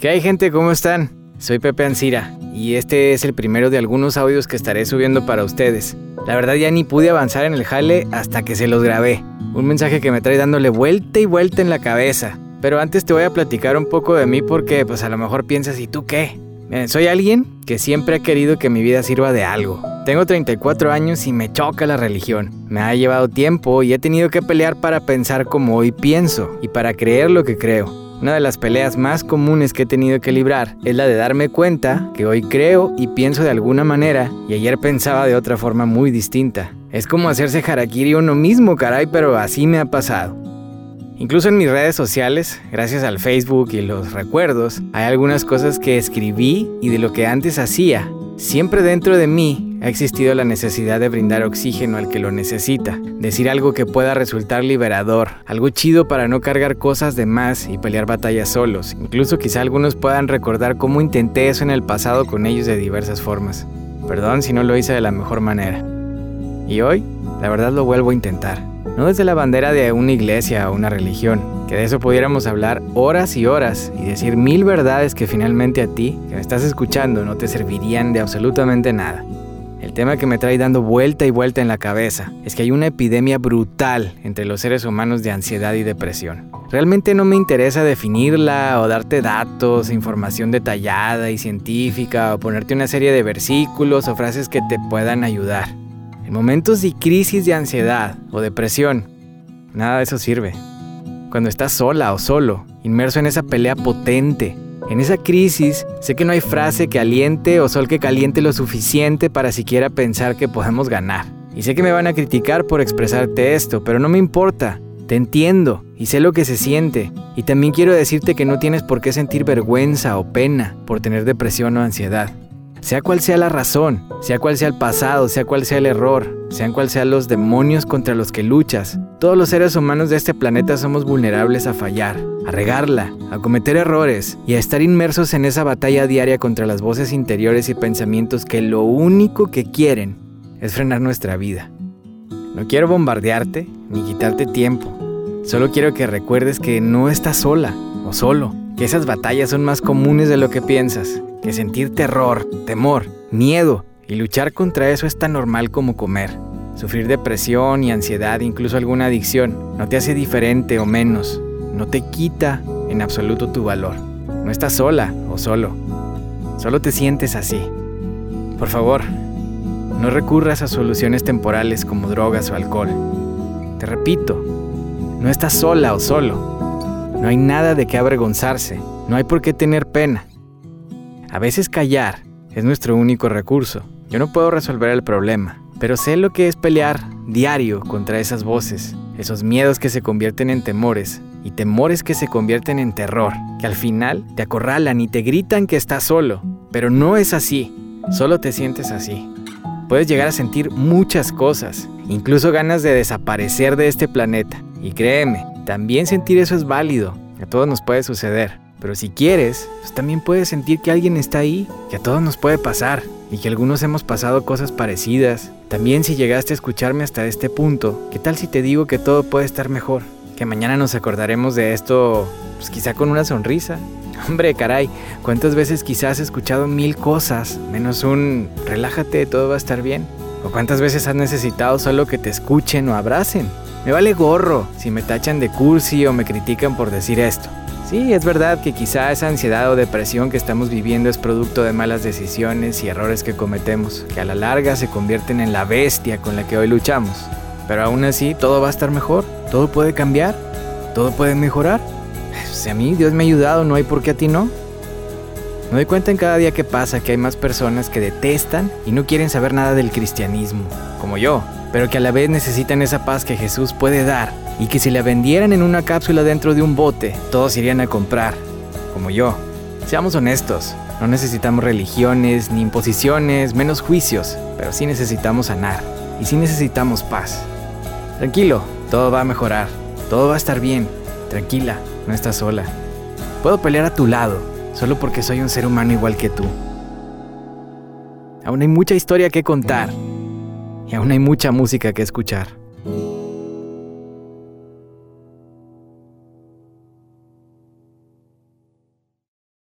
¿Qué hay gente? ¿Cómo están? Soy Pepe Ancira y este es el primero de algunos audios que estaré subiendo para ustedes. La verdad ya ni pude avanzar en el jale hasta que se los grabé. Un mensaje que me trae dándole vuelta y vuelta en la cabeza. Pero antes te voy a platicar un poco de mí porque pues a lo mejor piensas, ¿y tú qué? soy alguien que siempre ha querido que mi vida sirva de algo. Tengo 34 años y me choca la religión. Me ha llevado tiempo y he tenido que pelear para pensar como hoy pienso y para creer lo que creo. Una de las peleas más comunes que he tenido que librar es la de darme cuenta que hoy creo y pienso de alguna manera y ayer pensaba de otra forma muy distinta. Es como hacerse harakiri uno mismo, caray, pero así me ha pasado. Incluso en mis redes sociales, gracias al Facebook y los recuerdos, hay algunas cosas que escribí y de lo que antes hacía Siempre dentro de mí ha existido la necesidad de brindar oxígeno al que lo necesita, decir algo que pueda resultar liberador, algo chido para no cargar cosas de más y pelear batallas solos. Incluso quizá algunos puedan recordar cómo intenté eso en el pasado con ellos de diversas formas. Perdón si no lo hice de la mejor manera. Y hoy, la verdad lo vuelvo a intentar. No desde la bandera de una iglesia o una religión, que de eso pudiéramos hablar horas y horas y decir mil verdades que finalmente a ti, que me estás escuchando, no te servirían de absolutamente nada. El tema que me trae dando vuelta y vuelta en la cabeza es que hay una epidemia brutal entre los seres humanos de ansiedad y depresión. Realmente no me interesa definirla o darte datos, información detallada y científica o ponerte una serie de versículos o frases que te puedan ayudar. En momentos de crisis de ansiedad o depresión, nada de eso sirve cuando estás sola o solo, inmerso en esa pelea potente. En esa crisis, sé que no hay frase que aliente o sol que caliente lo suficiente para siquiera pensar que podemos ganar. Y sé que me van a criticar por expresarte esto, pero no me importa. Te entiendo y sé lo que se siente. Y también quiero decirte que no tienes por qué sentir vergüenza o pena por tener depresión o ansiedad. Sea cual sea la razón, sea cual sea el pasado, sea cual sea el error, sean cual sean los demonios contra los que luchas, todos los seres humanos de este planeta somos vulnerables a fallar, a regarla, a cometer errores y a estar inmersos en esa batalla diaria contra las voces interiores y pensamientos que lo único que quieren es frenar nuestra vida. No quiero bombardearte ni quitarte tiempo, solo quiero que recuerdes que no estás sola o solo, que esas batallas son más comunes de lo que piensas que sentir terror, temor, miedo y luchar contra eso es tan normal como comer. Sufrir depresión y ansiedad, incluso alguna adicción, no te hace diferente o menos, no te quita en absoluto tu valor. No estás sola o solo, solo te sientes así. Por favor, no recurras a soluciones temporales como drogas o alcohol. Te repito, no estás sola o solo. No hay nada de qué avergonzarse, no hay por qué tener pena. A veces callar es nuestro único recurso. Yo no puedo resolver el problema, pero sé lo que es pelear diario contra esas voces, esos miedos que se convierten en temores y temores que se convierten en terror, que al final te acorralan y te gritan que estás solo, pero no es así, solo te sientes así. Puedes llegar a sentir muchas cosas, incluso ganas de desaparecer de este planeta. Y créeme, también sentir eso es válido, a todos nos puede suceder. Pero si quieres, pues también puedes sentir que alguien está ahí, que a todos nos puede pasar y que algunos hemos pasado cosas parecidas. También si llegaste a escucharme hasta este punto, ¿qué tal si te digo que todo puede estar mejor? Que mañana nos acordaremos de esto, pues quizá con una sonrisa. Hombre, caray, ¿cuántas veces quizás has escuchado mil cosas, menos un relájate, todo va a estar bien? ¿O cuántas veces has necesitado solo que te escuchen o abracen? Me vale gorro si me tachan de cursi o me critican por decir esto. Sí, es verdad que quizá esa ansiedad o depresión que estamos viviendo es producto de malas decisiones y errores que cometemos, que a la larga se convierten en la bestia con la que hoy luchamos. Pero aún así, todo va a estar mejor, todo puede cambiar, todo puede mejorar. Si a mí Dios me ha ayudado, no hay por qué a ti no. Me doy cuenta en cada día que pasa que hay más personas que detestan y no quieren saber nada del cristianismo, como yo, pero que a la vez necesitan esa paz que Jesús puede dar y que si la vendieran en una cápsula dentro de un bote, todos irían a comprar, como yo. Seamos honestos, no necesitamos religiones ni imposiciones, menos juicios, pero sí necesitamos sanar y sí necesitamos paz. Tranquilo, todo va a mejorar, todo va a estar bien, tranquila, no estás sola. Puedo pelear a tu lado, solo porque soy un ser humano igual que tú. Aún hay mucha historia que contar y aún hay mucha música que escuchar.